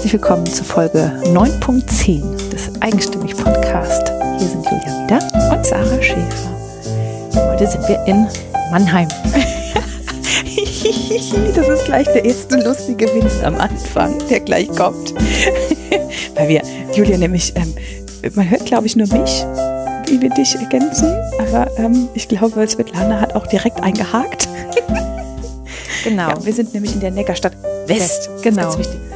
herzlich willkommen zu Folge 9.10 des Eigenstimmig Podcast. Hier sind Julia wieder und Sarah Schäfer. Heute sind wir in Mannheim. das ist gleich der erste lustige Witz am Anfang, der gleich kommt. Weil wir, Julia nämlich, ähm, man hört glaube ich nur mich, wie wir dich ergänzen, aber ähm, ich glaube, Svetlana hat auch direkt eingehakt. Genau. Ja, wir sind nämlich in der Neckarstadt West. West genau. Das ist wichtig.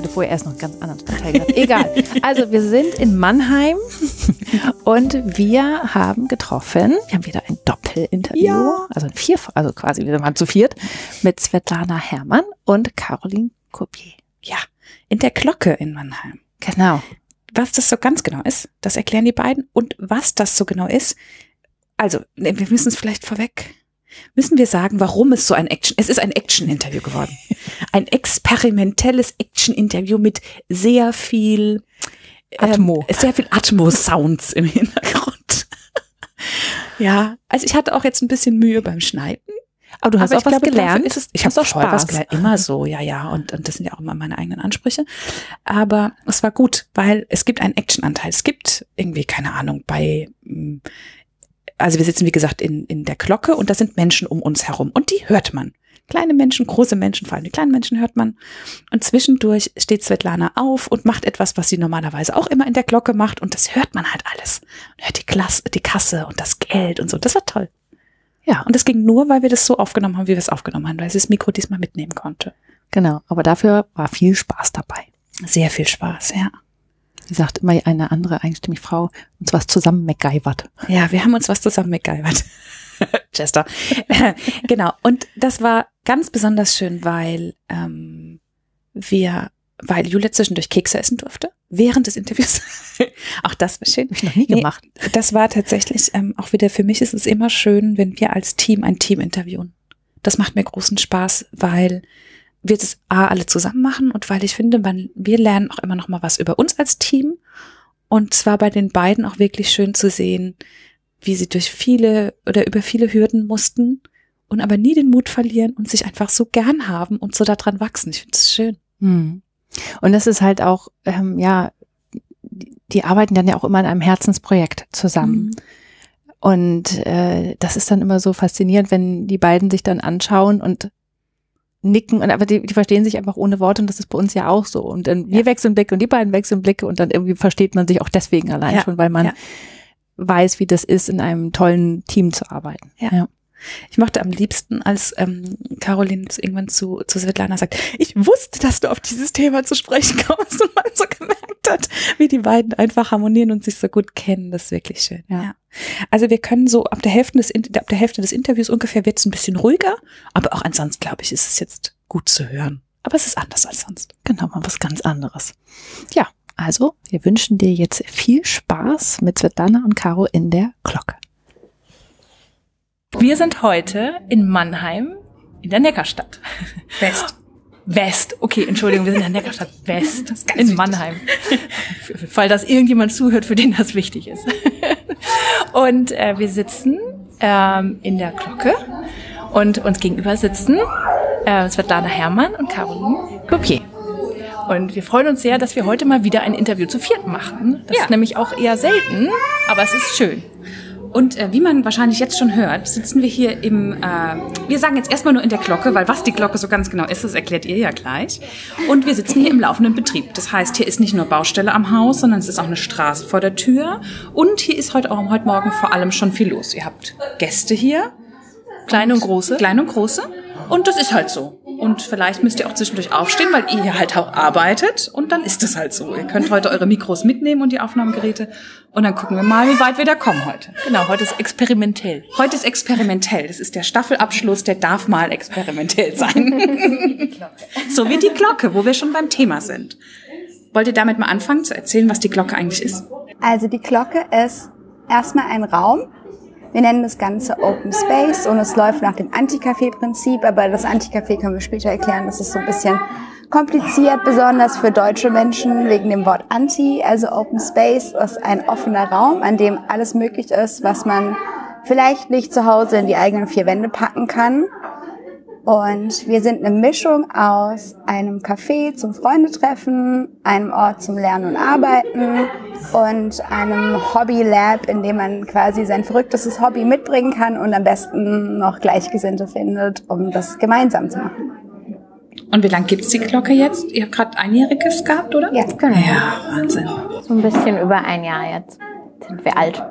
Ich hatte vorher erst noch einen ganz anderen Stadtteil gehabt. Egal. Also wir sind in Mannheim und wir haben getroffen, wir haben wieder ein Doppelinterview, ja. also ein Vier, also quasi wir waren zu viert, mit Svetlana Herrmann und Caroline Kopier. Ja, in der Glocke in Mannheim. Genau. Was das so ganz genau ist, das erklären die beiden. Und was das so genau ist, also wir müssen es vielleicht vorweg müssen wir sagen, warum es so ein Action, es ist ein Action-Interview geworden. Ein experimentelles Action-Interview mit sehr viel ähm, Atmo. Sehr viel Atmo-Sounds im Hintergrund. ja, also ich hatte auch jetzt ein bisschen Mühe beim Schneiden. Aber du hast Aber auch was glaube, gelernt. Es, ich habe auch voll was gelernt. Immer so, ja, ja. Und, und das sind ja auch immer meine eigenen Ansprüche. Aber es war gut, weil es gibt einen Action-Anteil. Es gibt irgendwie, keine Ahnung, bei hm, also wir sitzen, wie gesagt, in, in der Glocke und da sind Menschen um uns herum und die hört man. Kleine Menschen, große Menschen, vor allem die kleinen Menschen hört man. Und zwischendurch steht Svetlana auf und macht etwas, was sie normalerweise auch immer in der Glocke macht und das hört man halt alles. Und hört die, Klasse, die Kasse und das Geld und so. Das war toll. Ja, und das ging nur, weil wir das so aufgenommen haben, wie wir es aufgenommen haben, weil sie das Mikro diesmal mitnehmen konnte. Genau, aber dafür war viel Spaß dabei. Sehr viel Spaß, ja. Wie sagt immer eine andere eigenstimmige Frau, uns was zusammen MacGyvert. Ja, wir haben uns was zusammen MacGyvert. Chester. genau. Und das war ganz besonders schön, weil ähm, wir, weil Julia zwischendurch Kekse essen durfte während des Interviews. auch das war schön. Hab ich noch nie gemacht. Nee, das war tatsächlich ähm, auch wieder für mich ist es immer schön, wenn wir als Team ein Team interviewen. Das macht mir großen Spaß, weil wir das A alle zusammen machen und weil ich finde, man, wir lernen auch immer noch mal was über uns als Team. Und zwar bei den beiden auch wirklich schön zu sehen, wie sie durch viele oder über viele Hürden mussten und aber nie den Mut verlieren und sich einfach so gern haben und so daran wachsen. Ich finde es schön. Hm. Und das ist halt auch, ähm, ja, die arbeiten dann ja auch immer an einem Herzensprojekt zusammen. Mhm. Und äh, das ist dann immer so faszinierend, wenn die beiden sich dann anschauen und nicken und aber die, die verstehen sich einfach ohne Worte und das ist bei uns ja auch so. Und dann wir ja. wechseln Blicke und die beiden wechseln Blicke und dann irgendwie versteht man sich auch deswegen allein ja. schon, weil man ja. weiß, wie das ist, in einem tollen Team zu arbeiten. Ja. Ich mochte am liebsten, als ähm, Caroline irgendwann zu, zu Svetlana sagt, ich wusste, dass du auf dieses Thema zu sprechen kommst und man so gemerkt hat, wie die beiden einfach harmonieren und sich so gut kennen. Das ist wirklich schön. Ja. ja. Also wir können so ab der Hälfte des, ab der Hälfte des Interviews ungefähr wird es ein bisschen ruhiger, aber auch ansonsten, glaube ich, ist es jetzt gut zu hören. Aber es ist anders als sonst. Genau, mal was ganz anderes. Ja, also wir wünschen dir jetzt viel Spaß mit Svetlana und Caro in der Glocke. Wir sind heute in Mannheim in der Neckarstadt. West. West. Okay, Entschuldigung, wir sind in der Neckarstadt West in wichtig. Mannheim. Fall das irgendjemand zuhört, für den das wichtig ist. Und äh, wir sitzen ähm, in der Glocke und uns gegenüber sitzen äh, Svetlana Herrmann und Caroline Copier. Und wir freuen uns sehr, dass wir heute mal wieder ein Interview zu viert machen. Das ja. ist nämlich auch eher selten, aber es ist schön. Und äh, wie man wahrscheinlich jetzt schon hört, sitzen wir hier im, äh, wir sagen jetzt erstmal nur in der Glocke, weil was die Glocke so ganz genau ist, das erklärt ihr ja gleich. Und wir sitzen hier im laufenden Betrieb. Das heißt, hier ist nicht nur Baustelle am Haus, sondern es ist auch eine Straße vor der Tür. Und hier ist heute, auch, heute Morgen vor allem schon viel los. Ihr habt Gäste hier. Kleine und große. Kleine und große. Und das ist halt so. Und vielleicht müsst ihr auch zwischendurch aufstehen, weil ihr hier halt auch arbeitet. Und dann ist das halt so. Ihr könnt heute eure Mikros mitnehmen und die Aufnahmegeräte. Und dann gucken wir mal, wie weit wir da kommen heute. Genau, heute ist experimentell. Heute ist experimentell. Das ist der Staffelabschluss, der darf mal experimentell sein. so wie die Glocke, wo wir schon beim Thema sind. Wollt ihr damit mal anfangen zu erzählen, was die Glocke eigentlich ist? Also die Glocke ist erstmal ein Raum, wir nennen das Ganze Open Space und es läuft nach dem Anti-Café-Prinzip, aber das Anti-Café können wir später erklären. Das ist so ein bisschen kompliziert, besonders für deutsche Menschen wegen dem Wort Anti. Also Open Space ist ein offener Raum, an dem alles möglich ist, was man vielleicht nicht zu Hause in die eigenen vier Wände packen kann. Und wir sind eine Mischung aus einem Café zum Freundetreffen, einem Ort zum Lernen und Arbeiten und einem Hobby-Lab, in dem man quasi sein verrücktestes Hobby mitbringen kann und am besten noch Gleichgesinnte findet, um das gemeinsam zu machen. Und wie lange gibt's die Glocke jetzt? Ihr habt gerade einjähriges gehabt, oder? Ja, Genau. Ja, Wahnsinn. So ein bisschen über ein Jahr jetzt sind wir alt.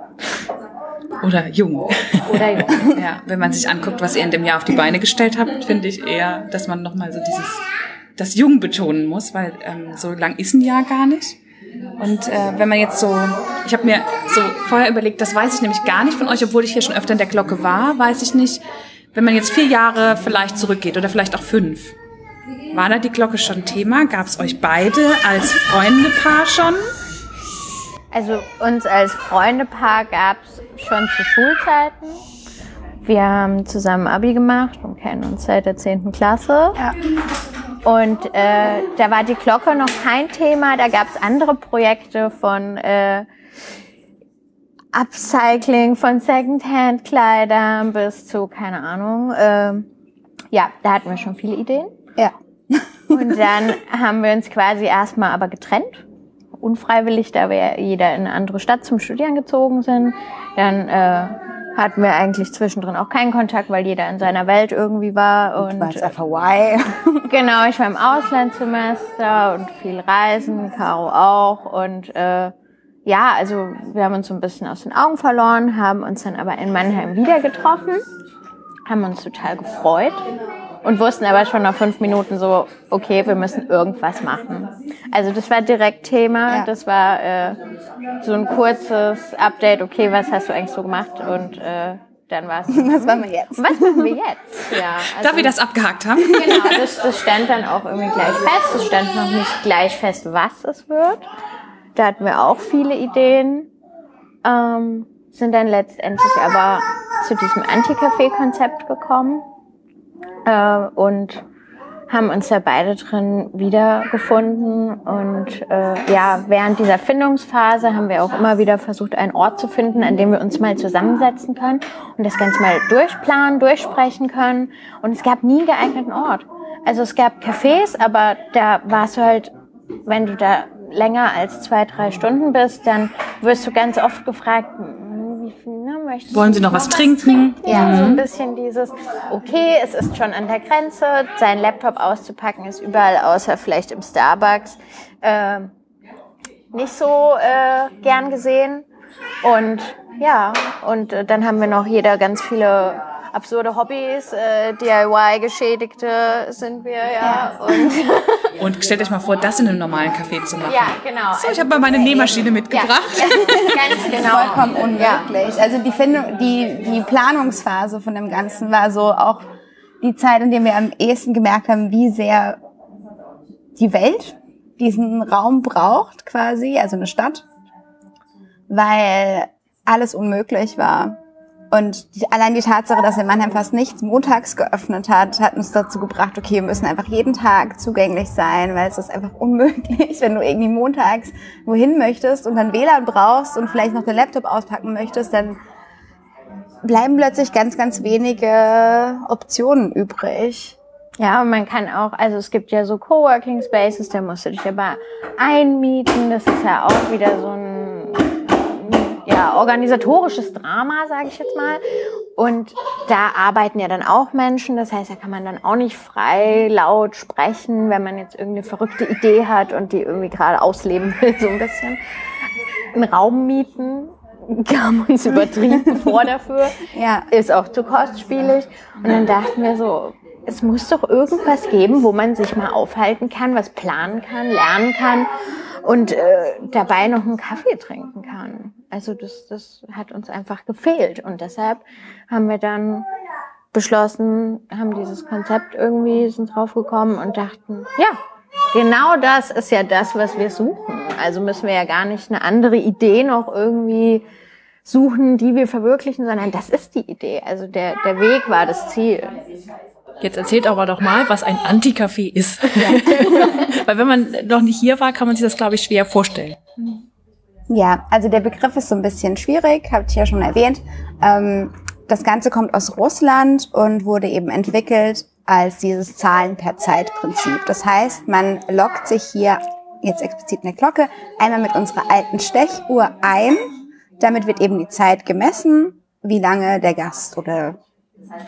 Oder jung. Oder jung. Ja, wenn man sich anguckt, was ihr in dem Jahr auf die Beine gestellt habt, finde ich eher, dass man nochmal so dieses, das Jung betonen muss, weil ähm, so lang ist ein Jahr gar nicht. Und äh, wenn man jetzt so, ich habe mir so vorher überlegt, das weiß ich nämlich gar nicht von euch, obwohl ich hier schon öfter in der Glocke war, weiß ich nicht, wenn man jetzt vier Jahre vielleicht zurückgeht oder vielleicht auch fünf. War da die Glocke schon Thema? Gab es euch beide als Freundepaar schon? Also uns als Freundepaar gab's schon zu Schulzeiten. Wir haben zusammen Abi gemacht und kennen uns seit der 10. Klasse. Ja. Und äh, da war die Glocke noch kein Thema. Da gab's andere Projekte von äh, Upcycling, von Secondhand-Kleidern bis zu, keine Ahnung. ähm, ja, da hatten wir schon viele Ideen. Ja. Und dann haben wir uns quasi erstmal aber getrennt. Unfreiwillig, da wir jeder in eine andere Stadt zum Studieren gezogen sind. Dann äh, hatten wir eigentlich zwischendrin auch keinen Kontakt, weil jeder in seiner Welt irgendwie war. Und, Du warst auf Hawaii. genau, ich war im Auslandssemester und viel reisen, Caro auch. Und äh, ja, also wir haben uns so ein bisschen aus den Augen verloren, haben uns dann aber in Mannheim wieder getroffen, haben uns total gefreut und wussten aber schon nach fünf Minuten so, okay, wir müssen irgendwas machen. Also das war direkt Thema, Ja. das war äh, so ein kurzes Update, okay, was hast du eigentlich so gemacht und äh, dann war es. Was machen wir jetzt? Was machen wir jetzt? Ja, also Da wir das abgehakt haben. Genau, das, das stand dann auch irgendwie gleich fest. Es stand noch nicht gleich fest, was es wird. Da hatten wir auch viele Ideen, ähm, sind dann letztendlich aber zu diesem Anti-Café-Konzept gekommen äh, und haben uns da beide drin wiedergefunden und äh, ja, während dieser Findungsphase haben wir auch immer wieder versucht, einen Ort zu finden, an dem wir uns mal zusammensetzen können und das Ganze mal durchplanen, durchsprechen können und es gab nie einen geeigneten Ort. Also es gab Cafés, aber da warst du halt, wenn du da länger als zwei, drei Stunden bist, dann wirst du ganz oft gefragt, "Hm, wie viel, ne, möchtest Wollen Sie noch was trinken? ja, so ein bisschen dieses, okay, es ist schon an der Grenze, seinen Laptop auszupacken ist überall, außer vielleicht im Starbucks, äh, nicht so äh, gern gesehen. Und ja, und äh, dann haben wir noch jeder ganz viele absurde Hobbys, äh, DIY-Geschädigte sind wir, ja. Und Und stellt euch mal vor, das in einem normalen Café zu machen. ja, genau. So, ich habe mal meine Nähmaschine mitgebracht. Ja, ganz genau. Vollkommen unmöglich. Also die Findung, die, die Planungsphase von dem Ganzen war so auch die Zeit, in der wir am ehesten gemerkt haben, wie sehr die Welt diesen Raum braucht, quasi, also eine Stadt, weil alles unmöglich war. Und die, allein die Tatsache, dass in Mannheim fast nichts montags geöffnet hat, hat uns dazu gebracht, okay, wir müssen einfach jeden Tag zugänglich sein, weil es ist einfach unmöglich, wenn du irgendwie montags wohin möchtest und dann WLAN brauchst und vielleicht noch den Laptop auspacken möchtest, dann bleiben plötzlich ganz, ganz wenige Optionen übrig. Ja, und man kann auch, also es gibt ja so Coworking Spaces, da musst du dich aber einmieten. Das ist ja auch wieder so ein ja, organisatorisches Drama, sage ich jetzt mal. Und da arbeiten ja dann auch Menschen, das heißt, da kann man dann auch nicht frei laut sprechen, wenn man jetzt irgendeine verrückte Idee hat und die irgendwie gerade ausleben will, so ein bisschen. Einen Raum mieten, kam uns übertrieben vor dafür Ja. ist auch zu kostspielig. Und dann dachten wir so, es muss doch irgendwas geben, wo man sich mal aufhalten kann, was planen kann, lernen kann und äh, dabei noch einen Kaffee trinken kann. Also das, das hat uns einfach gefehlt. Und deshalb haben wir dann beschlossen, haben dieses Konzept irgendwie, sind draufgekommen und dachten, ja, genau das ist ja das, was wir suchen. Also müssen wir ja gar nicht eine andere Idee noch irgendwie suchen, die wir verwirklichen, sondern das ist die Idee. Also der, der Weg war das Ziel. Jetzt erzählt aber doch mal, was ein Anti-Café ist. Weil wenn man noch nicht hier war, kann man sich das, glaube ich, schwer vorstellen. Ja, also der Begriff ist so ein bisschen schwierig, habe ich ja schon erwähnt. Ähm, das Ganze kommt aus Russland und wurde eben entwickelt als dieses Zahlen per Zeit-Prinzip. Das heißt, man lockt sich hier jetzt explizit eine Glocke einmal mit unserer alten Stechuhr ein. Damit wird eben die Zeit gemessen, wie lange der Gast oder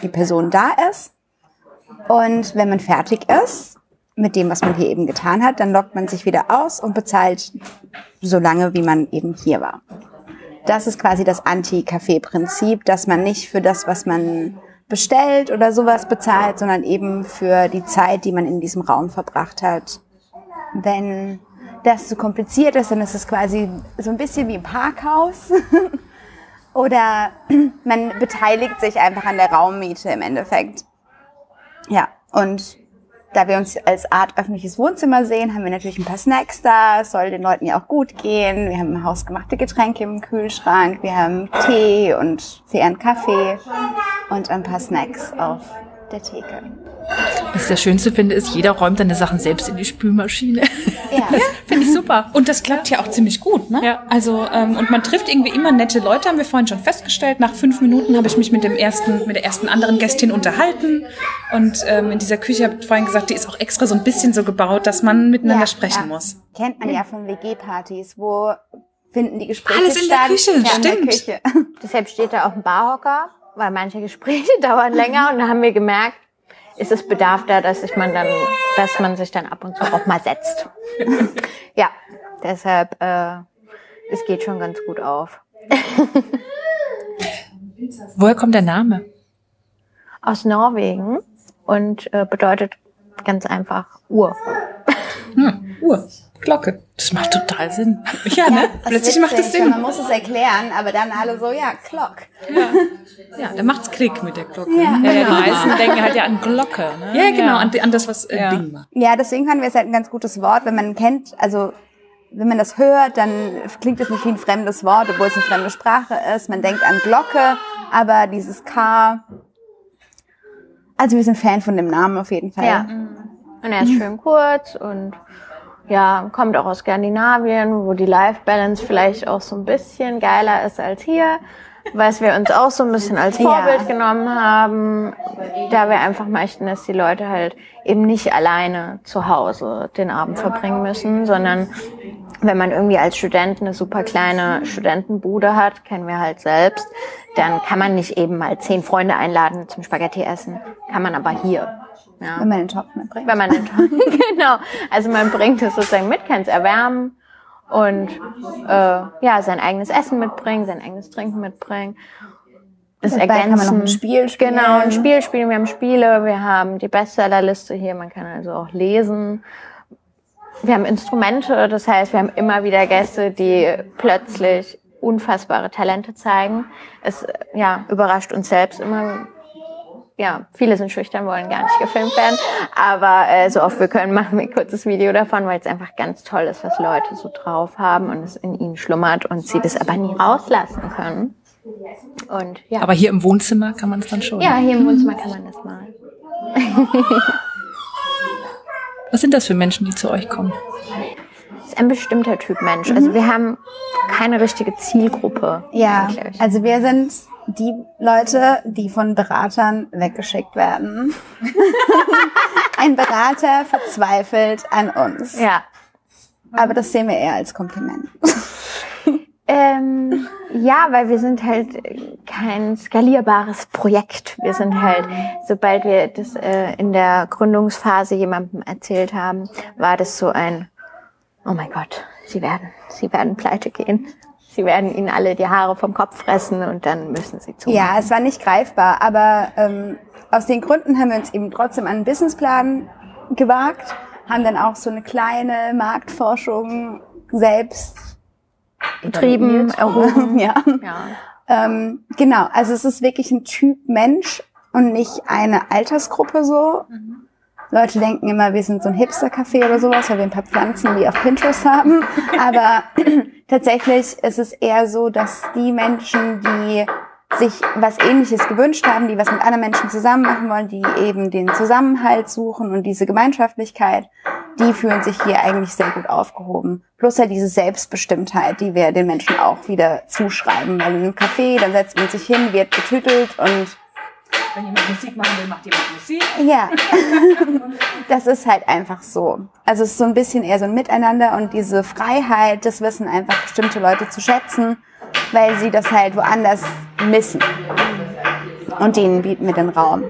die Person da ist. Und wenn man fertig ist mit dem, was man hier eben getan hat, dann lockt man sich wieder aus und bezahlt so lange, wie man eben hier war. Das ist quasi das Anti-Kaffee-Prinzip, dass man nicht für das, was man bestellt oder sowas bezahlt, sondern eben für die Zeit, die man in diesem Raum verbracht hat. Wenn das zu kompliziert ist, dann ist es quasi so ein bisschen wie im Parkhaus. oder man beteiligt sich einfach an der Raummiete im Endeffekt. Ja, und da wir uns als Art öffentliches Wohnzimmer sehen, haben wir natürlich ein paar Snacks da. Es soll den Leuten ja auch gut gehen. Wir haben hausgemachte Getränke im Kühlschrank. Wir haben Tee und fairen Kaffee und ein paar Snacks auf der Theke. Was ich das Schönste finde, ist, jeder räumt seine Sachen selbst in die Spülmaschine. Ja. finde ich super. Und das klappt ja auch ziemlich gut, ne? Ja. Also ähm, und man trifft irgendwie immer nette Leute, haben wir vorhin schon festgestellt. Nach fünf Minuten habe ich mich mit dem ersten, mit der ersten anderen Gästin unterhalten. Und ähm, in dieser Küche habe ich vorhin gesagt, die ist auch extra so ein bisschen so gebaut, dass man miteinander Ja, sprechen ja. muss. Kennt man ja von WG-Partys, wo finden die Gespräche Alles in der? Küche, ja, In stimmt. der Küche. Deshalb steht da auch ein Barhocker, weil manche Gespräche dauern länger und da haben wir gemerkt, ist es Bedarf da, dass sich man dann, dass man sich dann ab und zu auch mal setzt. ja, deshalb, äh, es geht schon ganz gut auf. Woher kommt der Name? Aus Norwegen und äh, bedeutet ganz einfach Uhr. Hm, Uhr, Glocke. Das macht total Sinn. Ja, ne? Das Plötzlich macht weil Sinn. Man muss es erklären, aber dann alle so, ja, Clock. Ja, dann macht's Klick mit der Glocke. Ja. Ja, ja, die meisten denken halt ja an Glocke. Ne? Ja, genau, An, an das, was äh, Ja. Ding war. Ja, deswegen fanden wir es halt ein ganz gutes Wort, wenn man kennt, also wenn man das hört, dann klingt es nicht wie ein fremdes Wort, obwohl es eine fremde Sprache ist. Man denkt an Glocke, aber dieses K. Also wir sind Fan von dem Namen auf jeden Fall. Ja. Und er ist schön kurz und ja, kommt auch aus Skandinavien, wo die Life Balance vielleicht auch so ein bisschen geiler ist als hier, was wir uns auch so ein bisschen als Ja. Vorbild genommen haben, da wir einfach möchten, dass die Leute halt eben nicht alleine zu Hause den Abend verbringen müssen, sondern wenn man irgendwie als Student eine super kleine Studentenbude hat, kennen wir halt selbst, dann kann man nicht eben mal zehn Freunde einladen zum Spaghetti essen, kann man aber hier. Ja. Wenn man den Topf mitbringt. Wenn man den genau. Also man bringt es sozusagen mit, kann es erwärmen und äh, ja, sein eigenes Essen mitbringen, sein eigenes Trinken mitbringen. Das Dabei kann man noch ergänzen. ein Spiel spielen. Genau, ein Spiel spielen. Wir haben Spiele, wir haben die Bestsellerliste hier, man kann also auch lesen. Wir haben Instrumente, das heißt, wir haben immer wieder Gäste, die plötzlich unfassbare Talente zeigen. Es ja, überrascht uns selbst immer. Ja, viele sind schüchtern, wollen gar nicht gefilmt werden. Aber äh, so oft wir können, machen wir ein kurzes Video davon, weil es einfach ganz toll ist, was Leute so drauf haben und es in ihnen schlummert und sie das aber nie rauslassen können. Und ja. Aber hier im Wohnzimmer kann man es dann schon. Ja, hier im Wohnzimmer kann man das mal. Was sind das für Menschen, die zu euch kommen? Das ist ein bestimmter Typ Mensch. Also wir haben keine richtige Zielgruppe. Ja, eigentlich. also wir sind die Leute, die von Beratern weggeschickt werden. Ein Berater verzweifelt an uns. ja. Aber das sehen wir eher als Kompliment. Ähm, ja, weil wir sind halt kein skalierbares Projekt. Wir sind halt, sobald wir das äh, in der Gründungsphase jemandem erzählt haben, war das so ein, oh mein Gott, sie werden, sie werden pleite gehen. Sie werden ihnen alle die Haare vom Kopf fressen und dann müssen sie zu. Ja, es war nicht greifbar, aber ähm, aus den Gründen haben wir uns eben trotzdem an einen Businessplan gewagt, haben dann auch so eine kleine Marktforschung selbst Betrieben, erhoben. ja. Ja. Ähm, genau, also es ist wirklich ein Typ Mensch und nicht eine Altersgruppe so. Leute denken immer, wir sind so ein Hipster-Café oder sowas, weil wir ein paar Pflanzen wie auf Pinterest haben. Aber tatsächlich ist es eher so, dass die Menschen, die sich was Ähnliches gewünscht haben, die was mit anderen Menschen zusammen machen wollen, die eben den Zusammenhalt suchen und diese Gemeinschaftlichkeit, die fühlen sich hier eigentlich sehr gut aufgehoben. Plus halt diese Selbstbestimmtheit, die wir den Menschen auch wieder zuschreiben. Weil in einem Café, dann setzt man sich hin, wird betütelt und Wenn jemand Musik machen will, macht jemand Musik. Ja, das ist halt einfach so. Also es ist so ein bisschen eher so ein Miteinander und diese Freiheit, das wissen einfach bestimmte Leute zu schätzen, weil sie das halt woanders missen. Und denen bieten wir den Raum.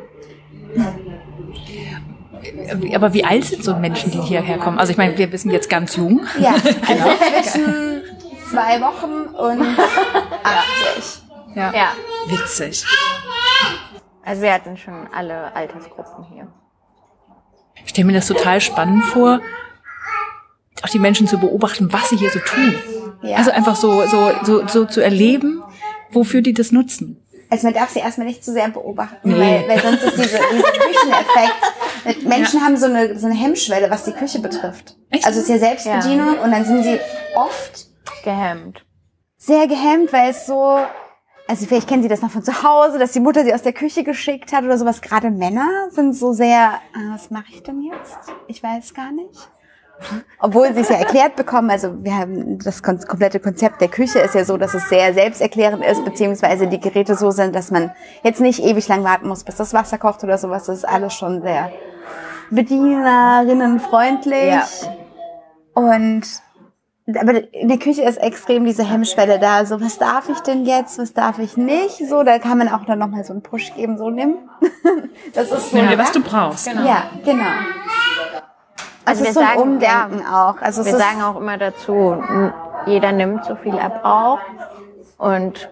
Aber wie alt sind so Menschen, die hierher kommen? Also ich meine, wir wissen jetzt ganz jung. Ja, also zwischen zwei Wochen und 80. Ja. Ja, Witzig. Also wir hatten schon alle Altersgruppen hier. Ich stelle mir das total spannend vor, auch die Menschen zu beobachten, was sie hier so tun. Ja. Also einfach so, so, so, so zu erleben, wofür die das nutzen. Also man darf sie erstmal nicht zu sehr beobachten, Nee. weil, weil sonst ist diese, dieser Kücheneffekt. Menschen haben so eine, so eine Hemmschwelle, was die Küche betrifft. Echt? Also es ist ja Selbstbedienung und dann sind sie oft Gehemmt. sehr gehemmt, weil es so, also vielleicht kennen Sie das noch von zu Hause, dass die Mutter sie aus der Küche geschickt hat oder sowas. Gerade Männer sind so sehr, ah, was mache ich denn jetzt? Ich weiß gar nicht. Obwohl sie es ja erklärt bekommen, also wir haben das komplette Konzept der Küche ist ja so, dass es sehr selbsterklärend ist, beziehungsweise die Geräte so sind, dass man jetzt nicht ewig lang warten muss, bis das Wasser kocht oder sowas. Das ist alles schon sehr bedienerinnenfreundlich. Ja. Und aber in der Küche ist extrem diese Hemmschwelle da. So, was darf ich denn jetzt? Was darf ich nicht? So, da kann man auch dann nochmal so einen Push geben, so nimm. Das ist so. Nimm dir, was du brauchst. Ja, genau. Also es wir ist so ein sagen, Umdenken auch. Also Wir sagen auch immer dazu, jeder nimmt so viel er braucht. Und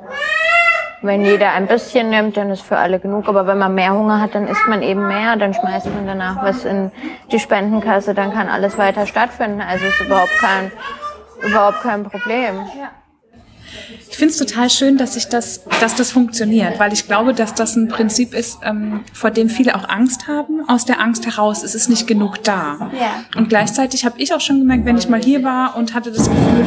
wenn jeder ein bisschen nimmt, dann ist für alle genug. Aber wenn man mehr Hunger hat, dann isst man eben mehr. Dann schmeißt man danach was in die Spendenkasse. Dann kann alles weiter stattfinden. Also ist überhaupt kein, überhaupt kein Problem. Ich finde es total schön, dass sich das, dass das funktioniert, weil ich glaube, dass das ein Prinzip ist, ähm, vor dem viele auch Angst haben. Aus der Angst heraus ist es nicht genug da. Ja. Und gleichzeitig habe ich auch schon gemerkt, wenn ich mal hier war und hatte das Gefühl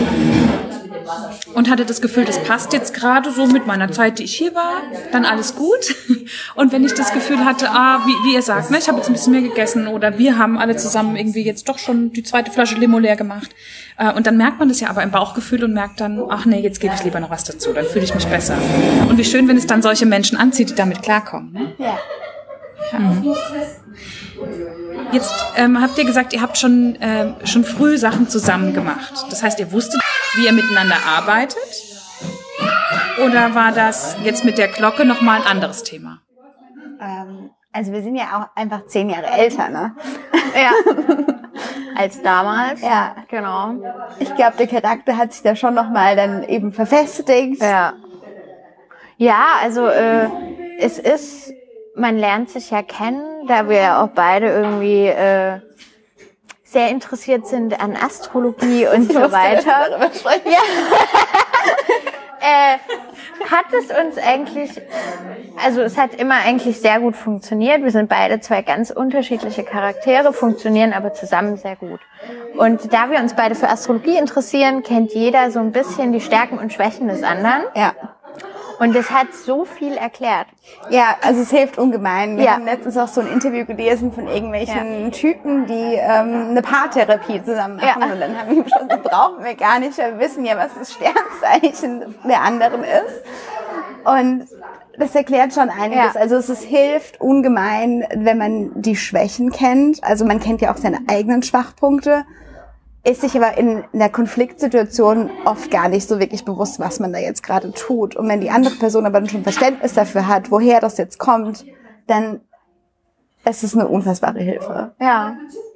und hatte das Gefühl, das passt jetzt gerade so mit meiner Zeit, die ich hier war, dann alles gut. Und wenn ich das Gefühl hatte, ah, wie, wie ihr sagt, ne, ich habe jetzt ein bisschen mehr gegessen oder wir haben alle zusammen irgendwie jetzt doch schon die zweite Flasche Limo leer gemacht. Äh, Und dann merkt man das ja aber im Bauchgefühl und merkt dann, ach nee, jetzt gebe ich lieber noch was dazu, dann fühle ich mich besser. Und wie schön, wenn es dann solche Menschen anzieht, die damit klarkommen. Ne? ja. Jetzt ähm, habt ihr gesagt, ihr habt schon, ähm, schon früh Sachen zusammen gemacht. Das heißt, ihr wusstet, wie ihr miteinander arbeitet? Oder war das jetzt mit der Glocke nochmal ein anderes Thema? Ähm, also wir sind ja auch einfach zehn Jahre älter, ne? Ja. Als damals. Ja. Genau. Ich glaube, der Charakter hat sich da schon nochmal dann eben verfestigt. Ja. Ja, also äh, es ist, man lernt sich ja kennen, da wir ja auch beide irgendwie äh, sehr interessiert sind an Astrologie und so weiter. Ja. äh, hat es uns eigentlich, also es hat immer eigentlich sehr gut funktioniert. Wir sind beide zwei ganz unterschiedliche Charaktere, funktionieren aber zusammen sehr gut. Und da wir uns beide für Astrologie interessieren, kennt jeder so ein bisschen die Stärken und Schwächen des anderen. Ja. Und es hat so viel erklärt. Ja, also es hilft ungemein. Wir Ja. haben letztens auch so ein Interview gelesen von irgendwelchen Typen, die ähm, eine Paartherapie zusammen machen. Ja. Und dann haben wir schon, das brauchen wir gar nicht, wir wissen ja, was das Sternzeichen der anderen ist. Und das erklärt schon einiges. Ja. Also es ist, hilft ungemein, wenn man die Schwächen kennt. Also man kennt ja auch seine eigenen Schwachpunkte ist sich aber in einer Konfliktsituation oft gar nicht so wirklich bewusst, was man da jetzt gerade tut. Und wenn die andere Person aber dann schon Verständnis dafür hat, woher das jetzt kommt, dann ist es eine unfassbare Hilfe. Ja,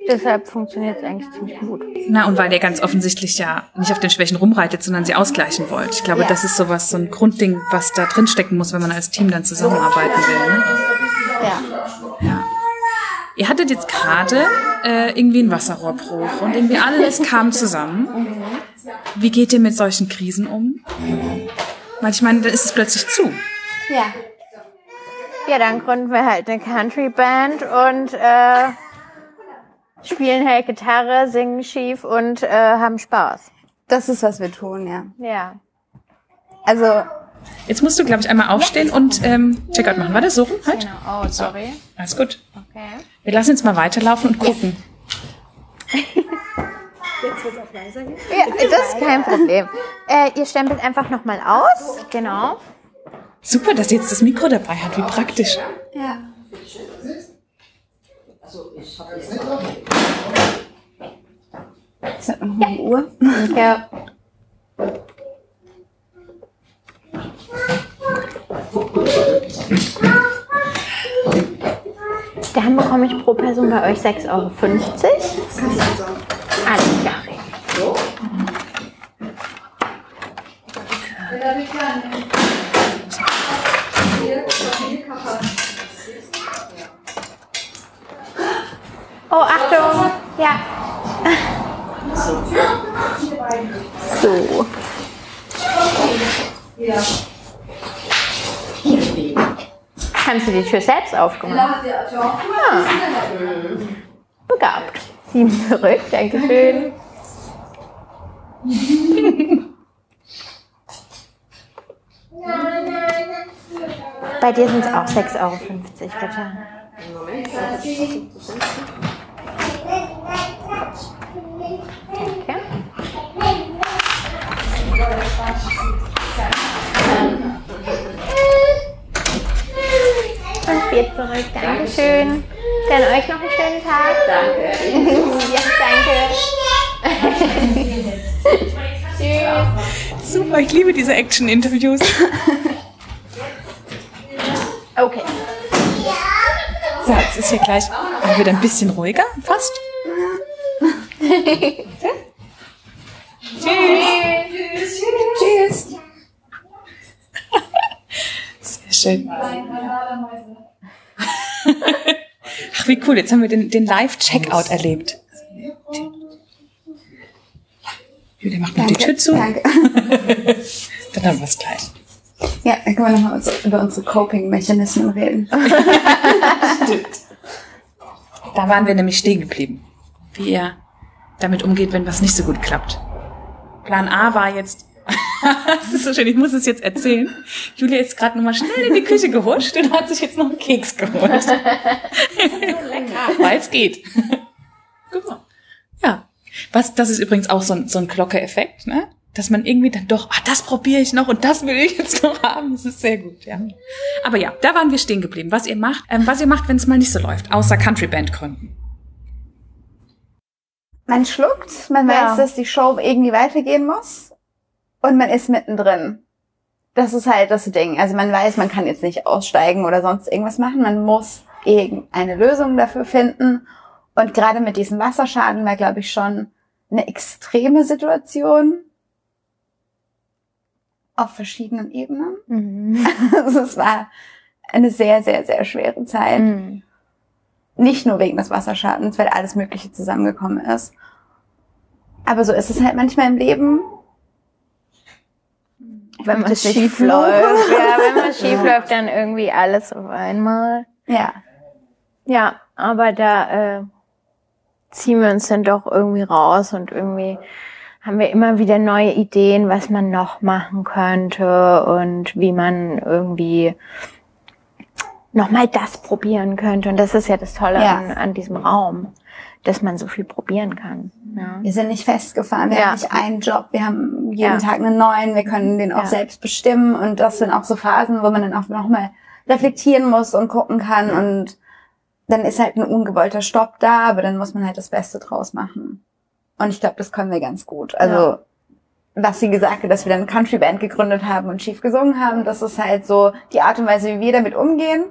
deshalb funktioniert es eigentlich ziemlich gut. Na, und weil ihr ganz offensichtlich ja nicht auf den Schwächen rumreitet, sondern sie ausgleichen wollt. Ich glaube, Ja. das ist sowas, so ein Grundding, was da drin stecken muss, wenn man als Team dann zusammenarbeiten will. Ne? Ja. Ja. Ihr hattet jetzt gerade äh, irgendwie einen Wasserrohrbruch und irgendwie alles kam zusammen. Wie geht ihr mit solchen Krisen um? Weil ich meine, dann ist es plötzlich zu. Ja. Ja, dann gründen wir halt eine Country Band und äh, spielen halt Gitarre, singen schief und äh, haben Spaß. Das ist, was wir tun, ja. Ja. Also, Jetzt musst du, glaube ich, einmal aufstehen und ähm, Checkout machen. War das so rum halt? Genau. Oh, sorry. Alles gut. Okay. Wir lassen jetzt mal weiterlaufen und gucken. Ja, das ist kein Problem. Äh, ihr stempelt einfach nochmal aus. Genau. Super, dass sie jetzt das Mikro dabei hat. Wie praktisch. Ja. Ist das noch eine Uhr? Ja. Dann bekomme ich pro Person bei euch 6,50 Euro. Alles klar. Oh, Achtung! Ja. So. Haben Sie die Tür selbst aufgemacht? Ah. Begabt. Sieben zurück, Dankeschön. Bei dir sind es auch 6,50 Euro, bitte. Danke. Vier zurück. Dankeschön. Dann euch noch einen schönen Tag. Danke. ja, danke. Tschüss. Super, ich liebe diese Action-Interviews. Okay. So, jetzt ist hier gleich wieder ein bisschen ruhiger, fast. Tschüss. Tschüss. Sehr schön. Ach, wie cool. Jetzt haben wir den, den Live-Checkout erlebt. Julia macht noch die Tür zu. Danke. Dann haben wir es gleich. Ja, dann können wir nochmal über unsere Coping-Mechanismen reden. Da waren wir nämlich stehen geblieben. Wie ihr damit umgeht, wenn was nicht so gut klappt. Plan A war jetzt, das ist so schön, ich muss es jetzt erzählen. Julia ist gerade nochmal schnell in die Küche gehuscht und hat sich jetzt noch einen Keks geholt. Weil es geht. Guck mal. Ja. Was, das ist übrigens auch so ein, so ein Glocke-Effekt, ne? Dass man irgendwie dann doch, ah, das probiere ich noch und das will ich jetzt noch haben. Das ist sehr gut, ja. Aber ja, da waren wir stehen geblieben. Was ihr macht, ähm, was ihr macht, wenn es mal nicht so läuft, außer Country Band gründen. Man schluckt, man Ja. weiß, dass die Show irgendwie weitergehen muss und man ist mittendrin. Das ist halt das Ding. Also man weiß, man kann jetzt nicht aussteigen oder sonst irgendwas machen. Man muss irgendeine Lösung dafür finden. Und gerade mit diesem Wasserschaden war, glaube ich, schon eine extreme Situation auf verschiedenen Ebenen. Mhm. Also es war eine sehr, sehr, sehr schwere Zeit. Mhm. Nicht nur wegen des Wasserschadens, weil alles Mögliche zusammengekommen ist. Aber so ist es halt manchmal im Leben. Wenn man schief läuft. Ja, wenn man schief läuft, dann irgendwie alles auf einmal. Ja. Ja, aber da äh, ziehen wir uns dann doch irgendwie raus und irgendwie haben wir immer wieder neue Ideen, was man noch machen könnte und wie man irgendwie nochmal das probieren könnte. Und das ist ja das Tolle Ja. an, an diesem Raum, dass man so viel probieren kann. Ja. Wir sind nicht festgefahren, wir Ja. haben nicht einen Job, wir haben jeden Ja. Tag einen neuen, wir können den auch selbst bestimmen und das sind auch so Phasen, wo man dann auch nochmal reflektieren muss und gucken kann und dann ist halt ein ungewollter Stopp da, aber dann muss man halt das Beste draus machen. Und ich glaube, das können wir ganz gut. Also, was sie gesagt hat, dass wir dann eine Country Band gegründet haben und schief gesungen haben, das ist halt so die Art und Weise, wie wir damit umgehen.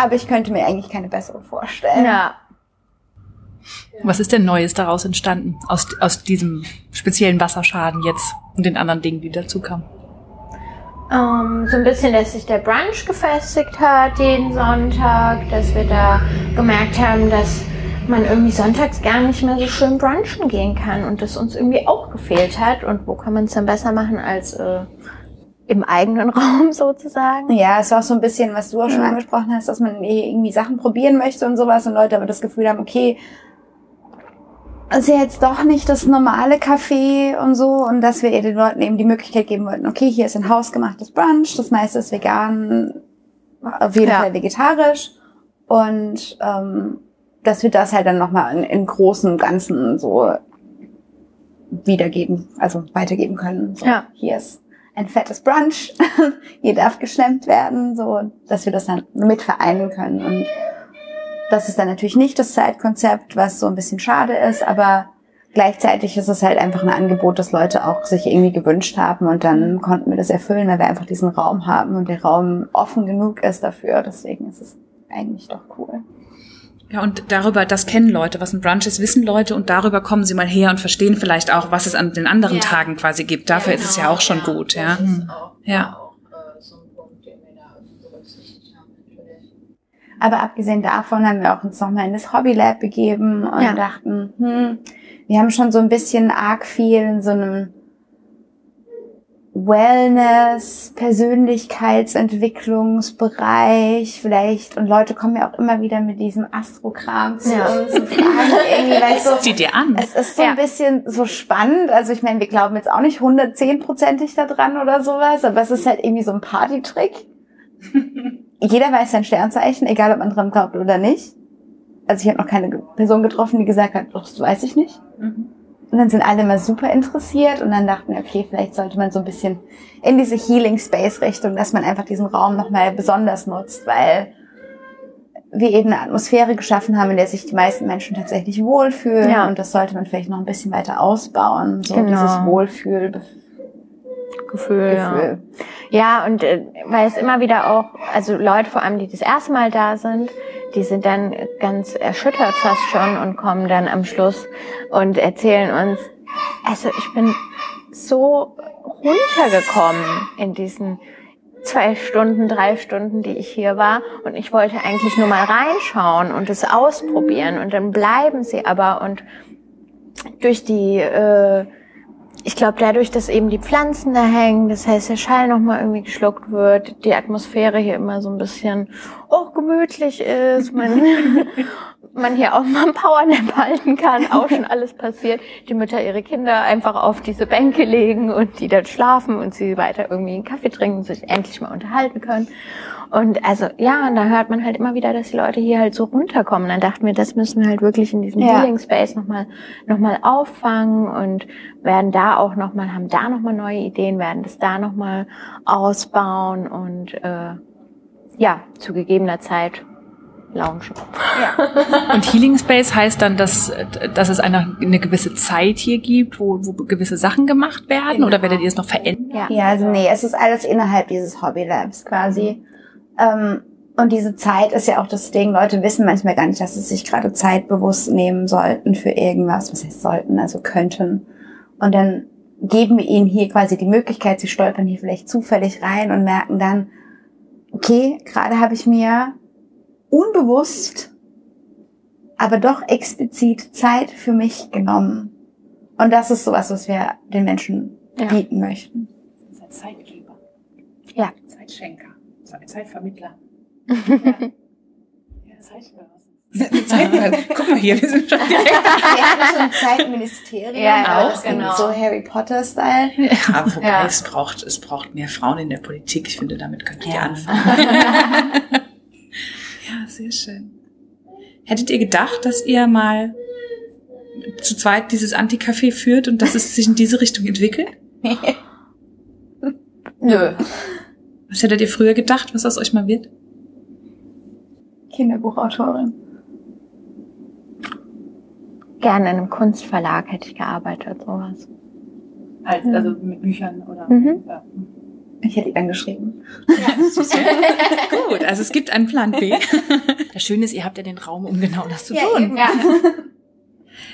Aber ich könnte mir eigentlich keine bessere vorstellen. ja. Was ist denn Neues daraus entstanden? Aus, aus diesem speziellen Wasserschaden jetzt und den anderen Dingen, die dazu kamen? Ähm, so ein bisschen, dass sich der Brunch gefestigt hat jeden Sonntag, dass wir da gemerkt haben, dass man irgendwie sonntags gar nicht mehr so schön brunchen gehen kann und das uns irgendwie auch gefehlt hat. Und wo kann man es dann besser machen als äh, im eigenen Raum sozusagen? Ja, es war auch so ein bisschen, was du auch schon angesprochen hast, dass man irgendwie Sachen probieren möchte und sowas und Leute aber das Gefühl haben, okay, ist ja jetzt doch nicht das normale Café und so und dass wir den Leuten eben die Möglichkeit geben wollten, okay, hier ist ein hausgemachtes Brunch, das meiste ist vegan, auf jeden Ja. Fall vegetarisch und ähm, dass wir das halt dann nochmal in, in großen Ganzen so wiedergeben, also weitergeben können. So, Ja. Hier ist ein fettes Brunch. Hier darf geschlemmt werden, so, dass wir das dann mit vereinen können. Und das ist dann natürlich nicht das Zeitkonzept, was so ein bisschen schade ist, aber gleichzeitig ist es halt einfach ein Angebot, das Leute auch sich irgendwie gewünscht haben und dann konnten wir das erfüllen, weil wir einfach diesen Raum haben und der Raum offen genug ist dafür. Deswegen ist es eigentlich doch cool. Ja, und darüber, das kennen Leute, was ein Brunch ist, wissen Leute und darüber kommen sie mal her und verstehen vielleicht auch, was es an den anderen Ja. Tagen quasi gibt. Dafür ist es ja auch schon gut, ja. Das ist auch, Ja. auch äh, so Punkt. Aber abgesehen davon haben wir auch uns nochmal in das Hobby Lab begeben und Ja. dachten, hm, wir haben schon so ein bisschen arg viel in so einem Wellness, Persönlichkeitsentwicklungsbereich vielleicht. Und Leute kommen ja auch immer wieder mit diesem Astrokram zu Ja. uns und fragen irgendwie, weil so, Zieh dir an. es ist so Ja. ein bisschen so spannend. Also ich meine, wir glauben jetzt auch nicht 110-prozentig daran oder sowas, aber es ist halt irgendwie so ein Partytrick. Jeder weiß sein Sternzeichen, egal ob man dran glaubt oder nicht. Also ich habe noch keine Person getroffen, die gesagt hat, doch, das weiß ich nicht. Und dann sind alle immer super interessiert und dann dachten wir, okay, vielleicht sollte man so ein bisschen in diese Healing Space Richtung, dass man einfach diesen Raum nochmal besonders nutzt, weil wir eben eine Atmosphäre geschaffen haben, in der sich die meisten Menschen tatsächlich wohlfühlen Ja. und das sollte man vielleicht noch ein bisschen weiter ausbauen, so Genau. dieses Wohlfühlgefühl. Gefühl. Ja. ja, und äh, weil es immer wieder auch, also Leute vor allem, die das erste Mal da sind, die sind dann ganz erschüttert fast schon und kommen dann am Schluss und erzählen uns, also ich bin so runtergekommen in diesen zwei Stunden, drei Stunden, die ich hier war und ich wollte eigentlich nur mal reinschauen und es ausprobieren und dann bleiben sie aber und durch die äh, ich glaube, dadurch, dass eben die Pflanzen da hängen, das heißt, der Schall nochmal irgendwie geschluckt wird, die Atmosphäre hier immer so ein bisschen auch gemütlich ist, man, man hier auch mal ein Powernap halten kann, auch schon alles passiert, die Mütter ihre Kinder einfach auf diese Bänke legen und die dann schlafen und sie weiter irgendwie einen Kaffee trinken und sich endlich mal unterhalten können. Und also, ja, und da hört man halt immer wieder, dass die Leute hier halt so runterkommen. Dann dachten wir, das müssen wir halt wirklich in diesem Ja. Healing Space nochmal noch mal auffangen und werden da auch nochmal, haben da nochmal neue Ideen, werden das da nochmal ausbauen und äh, ja, zu gegebener Zeit launchen. Und Healing Space heißt dann, dass, dass es eine, eine gewisse Zeit hier gibt, wo, wo gewisse Sachen gemacht werden? Oder werdet ihr es noch verändern? Ja. Ja, also nee, es ist alles innerhalb dieses Hobby Labs quasi. Ähm, und diese Zeit ist ja auch das Ding, Leute wissen manchmal gar nicht, dass sie sich gerade Zeit bewusst nehmen sollten für irgendwas, was heißt sollten, also könnten. Und dann geben wir ihnen hier quasi die Möglichkeit, sie stolpern hier vielleicht zufällig rein und merken dann, okay, gerade habe ich mir unbewusst, aber doch explizit Zeit für mich genommen. Und das ist sowas, was wir den Menschen Ja. bieten möchten. Zeitgeber. Ja. Zeitschenker. Zeitvermittler. Zeit, guck mal hier, wir sind schon direkt. Wir hatten schon Zeitministerium, Ja, auch, genau. so Harry Potter-Style. Ja, wobei Ja. es braucht, es braucht mehr Frauen in der Politik. Ich finde, damit könntet ihr Ja. anfangen. Sehr schön. Hättet ihr gedacht, dass ihr mal zu zweit dieses Anti-Café führt und dass es sich in diese Richtung entwickelt? Nö. Was hättet ihr früher gedacht, was aus euch mal wird? Kinderbuchautorin. Gerne in einem Kunstverlag hätte ich gearbeitet, sowas. Halt, also mit Büchern oder. Mhm. Ja. Ich hätte ihn geschrieben. Gut, also es gibt einen Plan B. Das Schöne ist, ihr habt ja den Raum, um genau das zu Ja, tun. Ja.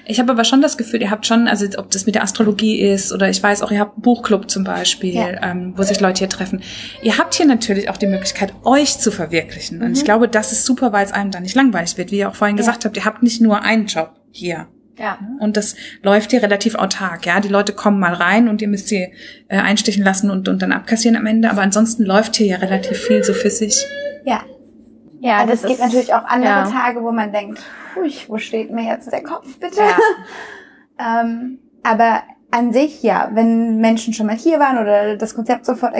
Ich habe aber schon das Gefühl, ihr habt schon, also ob das mit der Astrologie ist oder ich weiß auch, ihr habt einen Buchclub zum Beispiel, Ja. ähm, wo sich Leute hier treffen. Ihr habt hier natürlich auch die Möglichkeit, euch zu verwirklichen. Und ich glaube, das ist super, weil es einem dann nicht langweilig wird. Wie ihr auch vorhin gesagt habt, ihr habt nicht nur einen Job hier. Ja. Und das läuft hier relativ autark, ja. Die Leute kommen mal rein und ihr müsst sie äh, einstechen lassen und, und dann abkassieren am Ende. Aber ansonsten läuft hier ja relativ viel so für sich. Ja. Ja, also das es gibt ist, natürlich auch andere ja. Tage, wo man denkt, ui, wo steht mir jetzt der Kopf, bitte? Ja. ähm, aber an sich, ja, wenn Menschen schon mal hier waren oder das Konzept sofort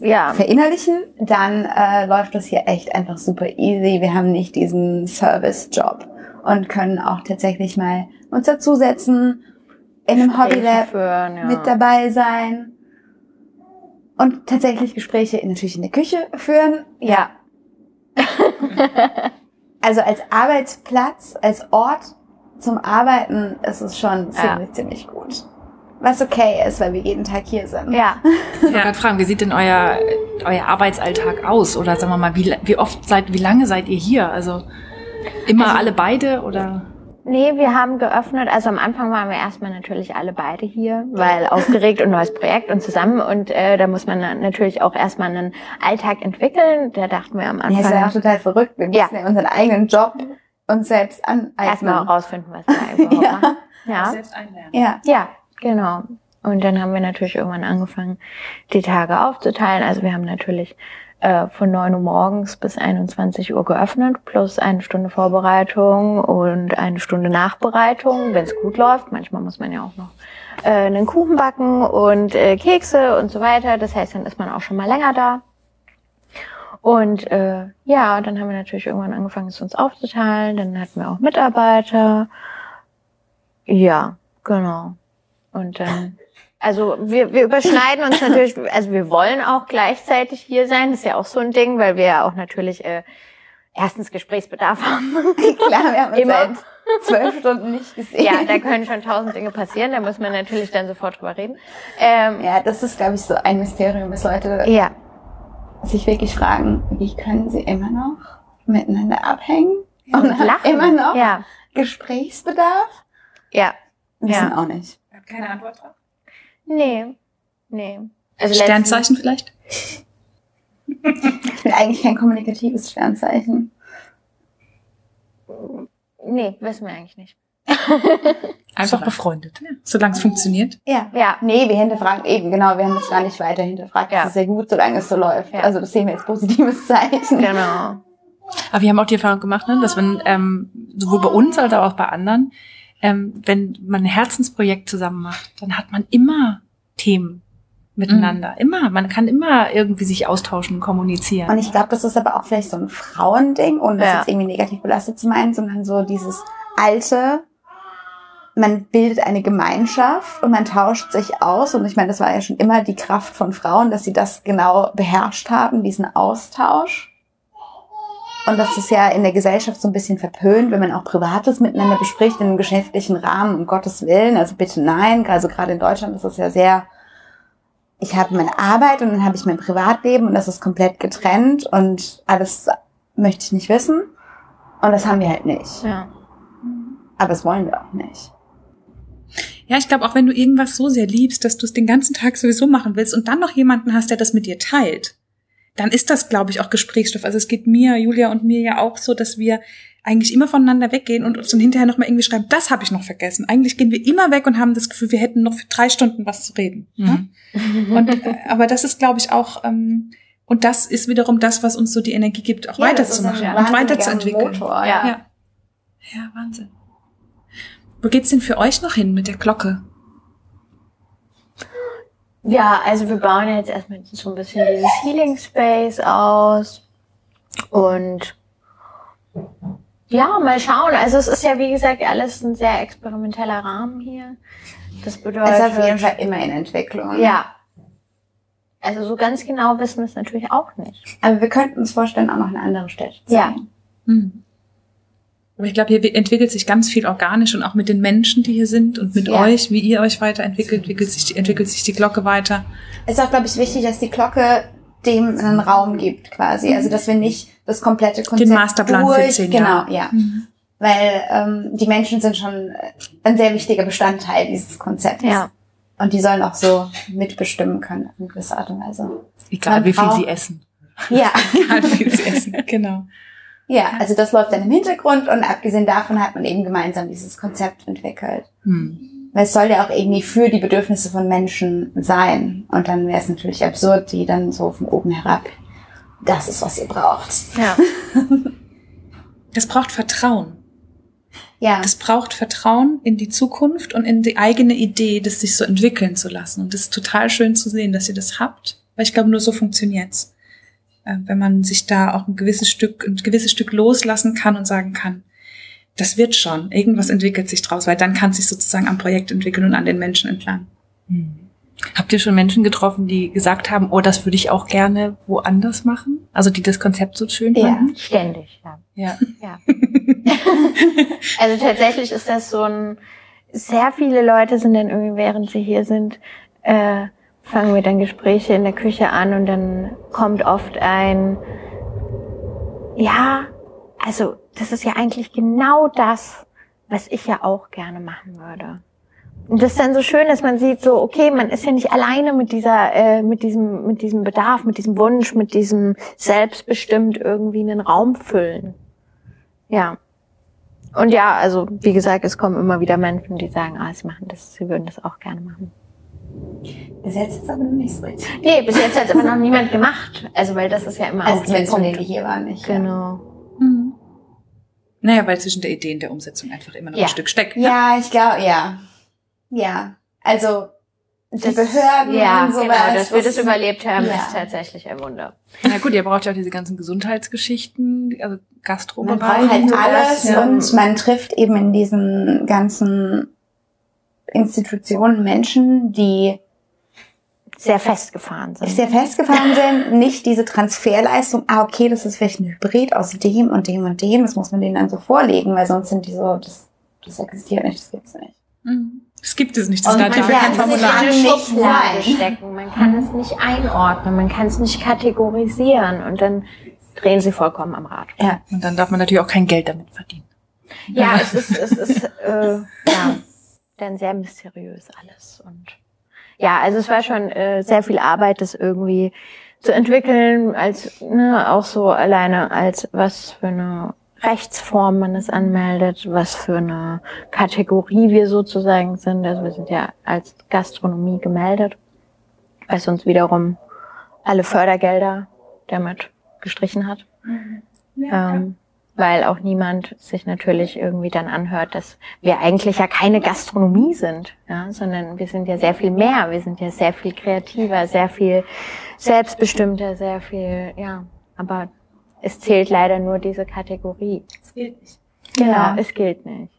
Ja. verinnerlichen, dann äh, läuft das hier echt einfach super easy. Wir haben nicht diesen Service-Job und können auch tatsächlich mal uns dazusetzen, in einem Hobby Gespräche Lab führen, ja. mit dabei sein. Und tatsächlich Gespräche in, natürlich in der Küche führen. Ja. Also als Arbeitsplatz, als Ort zum Arbeiten ist es schon Ja. ziemlich, ziemlich gut. Was okay ist, weil wir jeden Tag hier sind. Ja. Ich wollte gerade fragen, wie sieht denn euer, euer Arbeitsalltag aus? Oder sagen wir mal, wie, wie oft seid, wie lange seid ihr hier? Also immer alle beide oder? Nee, wir haben geöffnet. Also am Anfang waren wir erstmal natürlich alle beide hier, weil aufgeregt und neues Projekt und zusammen. Und äh, da muss man natürlich auch erstmal einen Alltag entwickeln. Da dachten wir am Ja, ist ja auch Anfang total verrückt. Wir Ja. müssen ja unseren eigenen Job uns selbst erstmal aneignen. herausfinden, was wir überhaupt Ja. machen. Ja. Selbst einlernen. Ja. Ja, genau. Und dann haben wir natürlich irgendwann angefangen, die Tage aufzuteilen. Also wir haben natürlich äh, von 9 Uhr morgens bis 21 Uhr geöffnet, plus eine Stunde Vorbereitung und eine Stunde Nachbereitung, wenn es gut läuft. Manchmal muss man ja auch noch äh, einen Kuchen backen und äh, Kekse und so weiter. Das heißt, dann ist man auch schon mal länger da. Und äh, ja, dann haben wir natürlich irgendwann angefangen, es uns aufzuteilen. Dann hatten wir auch Mitarbeiter. Ja, genau. Und dann, also wir, wir überschneiden uns natürlich, also wir wollen auch gleichzeitig hier sein, das ist ja auch so ein Ding, weil wir ja auch natürlich äh, erstens Gesprächsbedarf haben. Klar, wir haben uns Immer. seit zwölf Stunden nicht gesehen. ja, da können schon tausend Dinge passieren, da muss man natürlich dann sofort drüber reden. Ähm, Ja, das ist, glaube ich, so ein Mysterium, bis Leute ja, sich wirklich fragen, wie können sie immer noch miteinander abhängen und und lachen. immer noch Ja, Gesprächsbedarf? ja. Wissen Ja. auch nicht. Hab keine Antwort drauf. Nee, nee. Also Sternzeichen vielleicht? Ich bin eigentlich kein kommunikatives Sternzeichen. Nee, wissen wir eigentlich nicht. Einfach befreundet. Ja, solange es funktioniert. Ja. Ja, Nee, wir hinterfragen eben, genau, wir haben das gar nicht weiter hinterfragt. Ja. Das ist sehr gut, solange es so läuft. Ja. Also das sehen wir als positives Zeichen. genau. Aber wir haben auch die Erfahrung gemacht, ne, dass wenn ähm, sowohl bei uns als auch bei anderen, ähm, wenn man ein Herzensprojekt zusammen macht, dann hat man immer Themen miteinander. Immer. Man kann immer irgendwie sich austauschen und kommunizieren. Und ich glaube, das ist aber auch vielleicht so ein Frauending, ohne das Ja. jetzt irgendwie negativ belastet zu meinen, sondern so dieses alte, man bildet eine Gemeinschaft und man tauscht sich aus. Und ich meine, das war ja schon immer die Kraft von Frauen, dass sie das genau beherrscht haben, diesen Austausch. Und das ist ja in der Gesellschaft so ein bisschen verpönt, wenn man auch Privates miteinander bespricht, in einem geschäftlichen Rahmen, um Gottes Willen. Also bitte nein. Also gerade in Deutschland ist das ja sehr, ich habe meine Arbeit und dann habe ich mein Privatleben und das ist komplett getrennt und alles möchte ich nicht wissen. Und das haben wir halt nicht. Ja. Aber das wollen wir auch nicht. Ja, ich glaube, auch wenn du irgendwas so sehr liebst, dass du es den ganzen Tag sowieso machen willst und dann noch jemanden hast, der das mit dir teilt, dann ist das, glaube ich, auch Gesprächsstoff. Also es geht mir, Julia und mir ja auch so, dass wir eigentlich immer voneinander weggehen und uns dann hinterher nochmal irgendwie schreiben, das habe ich noch vergessen. Eigentlich gehen wir immer weg und haben das Gefühl, wir hätten noch für drei Stunden was zu reden. Ne? Und, äh, aber das ist, glaube ich, auch, ähm, und das ist wiederum das, was uns so die Energie gibt, auch weiterzumachen ein und weiterzuentwickeln. Motor, Ja. Ja. Ja, Wahnsinn. Wo geht's denn für euch noch hin mit der Glocke? Ja, also wir bauen jetzt erstmal so ein bisschen dieses Healing Space aus. Und ja, mal schauen. Also es ist ja, wie gesagt, alles ein sehr experimenteller Rahmen hier. Das bedeutet. Es ist auf jeden Fall immer in Entwicklung. Ja. Also so ganz genau wissen wir es natürlich auch nicht. Aber wir könnten uns vorstellen, auch noch eine andere Stadt zu Ja. sehen. Aber ich glaube, hier entwickelt sich ganz viel organisch und auch mit den Menschen, die hier sind und mit Ja. euch, wie ihr euch weiterentwickelt, entwickelt sich, die, entwickelt sich die Glocke weiter. Es ist auch, glaube ich, wichtig, dass die Glocke dem einen Raum gibt, quasi. Also, dass wir nicht das komplette Konzept Masterplan für durch, zehn genau, Jahre. ja. Weil ähm, die Menschen sind schon ein sehr wichtiger Bestandteil dieses Konzepts. Ja. Und die sollen auch so mitbestimmen können, auf eine gewisse Art und Weise. Egal, Man wie viel braucht- sie essen. Ja. Halt viel zu essen. Genau. Ja, also das läuft dann im Hintergrund und abgesehen davon hat man eben gemeinsam dieses Konzept entwickelt. Hm. Weil es soll ja auch irgendwie für die Bedürfnisse von Menschen sein. Und dann wäre es natürlich absurd, die dann so von oben herab, das ist, was ihr braucht. Ja. Das braucht Vertrauen. Ja, Das braucht Vertrauen in die Zukunft und in die eigene Idee, das sich so entwickeln zu lassen. Und das ist total schön zu sehen, dass ihr das habt, weil ich glaube, nur so funktioniert's. Äh, Wenn man sich da auch ein gewisses Stück, ein gewisses Stück loslassen kann und sagen kann, das wird schon, irgendwas entwickelt sich draus, weil dann kann es sich sozusagen am Projekt entwickeln und an den Menschen entlang. Habt ihr schon Menschen getroffen, die gesagt haben, oh, das würde ich auch gerne woanders machen? Also die das Konzept so schön Ja. fanden? Ständig, ja. Ja. Ja. also tatsächlich ist das so ein, sehr viele Leute sind dann irgendwie, während sie hier sind, äh, fangen wir dann Gespräche in der Küche an und dann kommt oft ein, ja, also das ist ja eigentlich genau das, was ich ja auch gerne machen würde. Und das ist dann so schön, dass man sieht, so okay, man ist ja nicht alleine mit dieser, äh, mit diesem, mit diesem Bedarf, mit diesem Wunsch, mit diesem selbstbestimmt irgendwie einen Raum füllen. Ja. Und ja, also wie gesagt, es kommen immer wieder Menschen, die sagen, ah, sie machen das, sie würden das auch gerne machen. Bis jetzt ist aber noch nicht so richtig. Nee, bis jetzt hat aber noch niemand gemacht. Also weil das ist ja immer Also auch von Punkt. hier waren, nicht. Genau. Naja, weil zwischen der Idee und der Umsetzung einfach immer noch Ja. ein Stück steckt. ne? Ja, ich glaube, ja. Ja. Also, die Das- Behörden ja, und sowas. genau, dass wir das- überlebt haben, ja. ist tatsächlich ein Wunder. Na gut, ihr braucht ja auch diese ganzen Gesundheitsgeschichten, also Man Gastrobereich. braucht halt alles ja. und man trifft eben in diesen ganzen Institutionen Menschen, die Sehr festgefahren sind. sehr festgefahren sind, nicht diese Transferleistung, ah, okay, das ist vielleicht ein Hybrid aus dem und dem und dem, das muss man denen dann so vorlegen, weil sonst sind die so, das, das existiert nicht, das gibt's nicht. Mhm. Das gibt es nicht, das Und ist man ja, kein ist Formular. kann eine nicht stecken. Man kann es nicht einordnen, man kann es nicht kategorisieren und dann drehen sie vollkommen am Rad. Ja. Und dann darf man natürlich auch kein Geld damit verdienen. Ja, es ist, es ist äh, ja, dann sehr mysteriös alles. Und ja, also es war schon äh, sehr viel Arbeit, das irgendwie zu entwickeln, als ne, auch so alleine als was für eine Rechtsform man es anmeldet, was für eine Kategorie wir sozusagen sind. Also wir sind ja als Gastronomie gemeldet, was uns wiederum alle Fördergelder damit gestrichen hat. ähm, weil auch niemand sich natürlich irgendwie dann anhört, dass wir eigentlich ja keine Gastronomie sind, ja, sondern wir sind ja sehr viel mehr. Wir sind ja sehr viel kreativer, sehr viel selbstbestimmter, sehr viel, ja. Aber es zählt leider nur diese Kategorie. Das gilt nicht. Genau, Ja. es gilt nicht.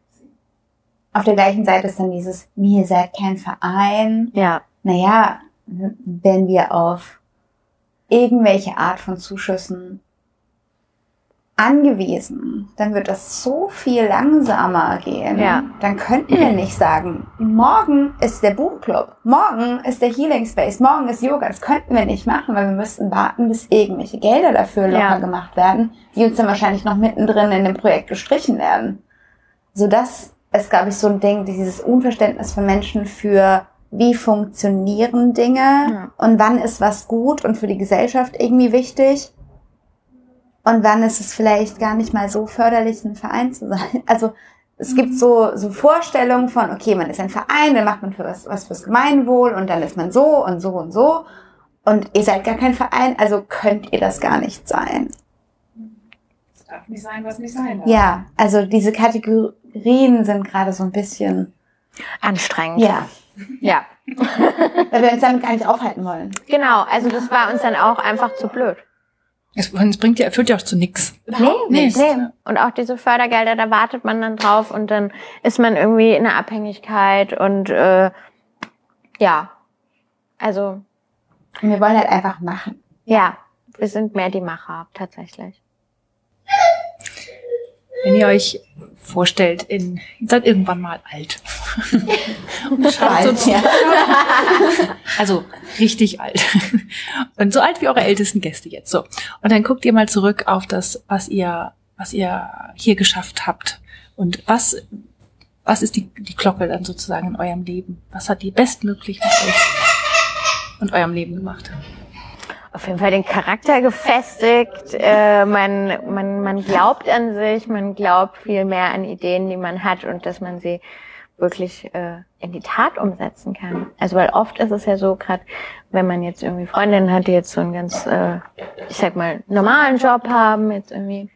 Auf der gleichen Seite ist dann dieses, mir seid kein Verein. Ja, Naja, wenn wir auf irgendwelche Art von Zuschüssen angewiesen, dann wird das so viel langsamer gehen. Ja. Dann könnten wir nicht sagen, morgen ist der Buchclub, morgen ist der Healing Space, morgen ist Yoga. Das könnten wir nicht machen, weil wir müssten warten, bis irgendwelche Gelder dafür locker Ja. gemacht werden, die uns dann wahrscheinlich noch mittendrin in dem Projekt gestrichen werden. So das ist, glaube ich, so ein Ding, dieses Unverständnis von Menschen für wie funktionieren Dinge Ja. und wann ist was gut und für die Gesellschaft irgendwie wichtig und wann ist es vielleicht gar nicht mal so förderlich, ein Verein zu sein. Also es gibt so, so Vorstellungen von, okay, man ist ein Verein, dann macht man für was, was fürs Gemeinwohl und dann ist man so und so und so und ihr seid gar kein Verein, also könnt ihr das gar nicht sein. Das darf nicht sein, was nicht sein darf. Ja, also diese Kategorien sind gerade so ein bisschen, anstrengend. ja, Ja, weil wir uns damit gar nicht aufhalten wollen. genau. Also das war uns dann auch einfach zu blöd. Es, es bringt ja, führt ja auch zu nix. Nee, nicht. nee. Und auch diese Fördergelder, da wartet man dann drauf und dann ist man irgendwie in einer Abhängigkeit und äh, ja, also Und wir wollen halt einfach machen. ja, wir sind mehr die Macher tatsächlich. Wenn ihr euch vorstellt, in, ihr seid irgendwann mal alt. Und schaut so ja. also richtig alt. Und so alt wie eure ältesten Gäste jetzt. So. Und dann guckt ihr mal zurück auf das, was ihr, was ihr hier geschafft habt. Und was, was ist die, die Glocke dann sozusagen in eurem Leben? Was hat die bestmöglich mit euch und eurem Leben gemacht? Auf jeden Fall den Charakter gefestigt. Äh, man, man, man glaubt an sich, man glaubt viel mehr an Ideen, die man hat und dass man sie wirklich äh, in die Tat umsetzen kann. Also weil oft ist es ja so, gerade wenn man jetzt irgendwie Freundinnen hat, die jetzt so einen ganz, äh, ich sag mal, normalen Job haben, jetzt irgendwie,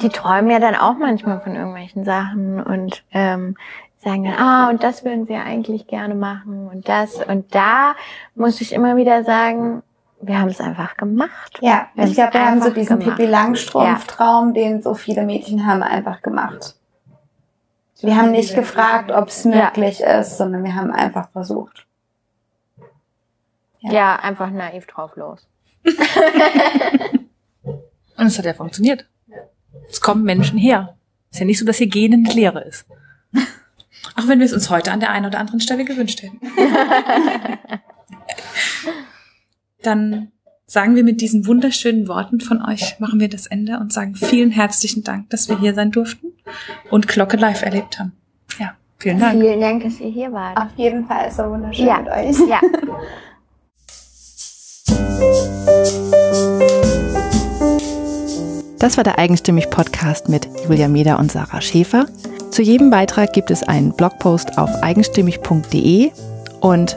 die träumen ja dann auch manchmal von irgendwelchen Sachen und ähm, sagen dann, ah, und das würden sie ja eigentlich gerne machen und das. Und da muss ich immer wieder sagen, wir haben es einfach gemacht. Ja, Wir ich glaube, wir haben so diesen. Pippi Langstrumpf-Traum, den so viele Mädchen haben, einfach gemacht. Wir haben nicht gefragt, ob es möglich ist, sondern wir haben einfach versucht. Ja, einfach naiv drauf los. Und es hat ja funktioniert. Es kommen Menschen her. Ist ja nicht so, dass hier Gehen eine Lehre ist. Auch wenn wir es uns heute an der einen oder anderen Stelle gewünscht hätten. Dann sagen wir mit diesen wunderschönen Worten von euch, machen wir das Ende und sagen vielen herzlichen Dank, dass wir hier sein durften und Glocke live erlebt haben. Ja, vielen Dank. Vielen Dank, dass ihr hier wart. Auf jeden Fall ist so wunderschön Ja. mit euch. Ja. Das war der Eigenstimmig Podcast mit Julia Meder und Sarah Schäfer. Zu jedem Beitrag gibt es einen Blogpost auf eigenstimmig.de und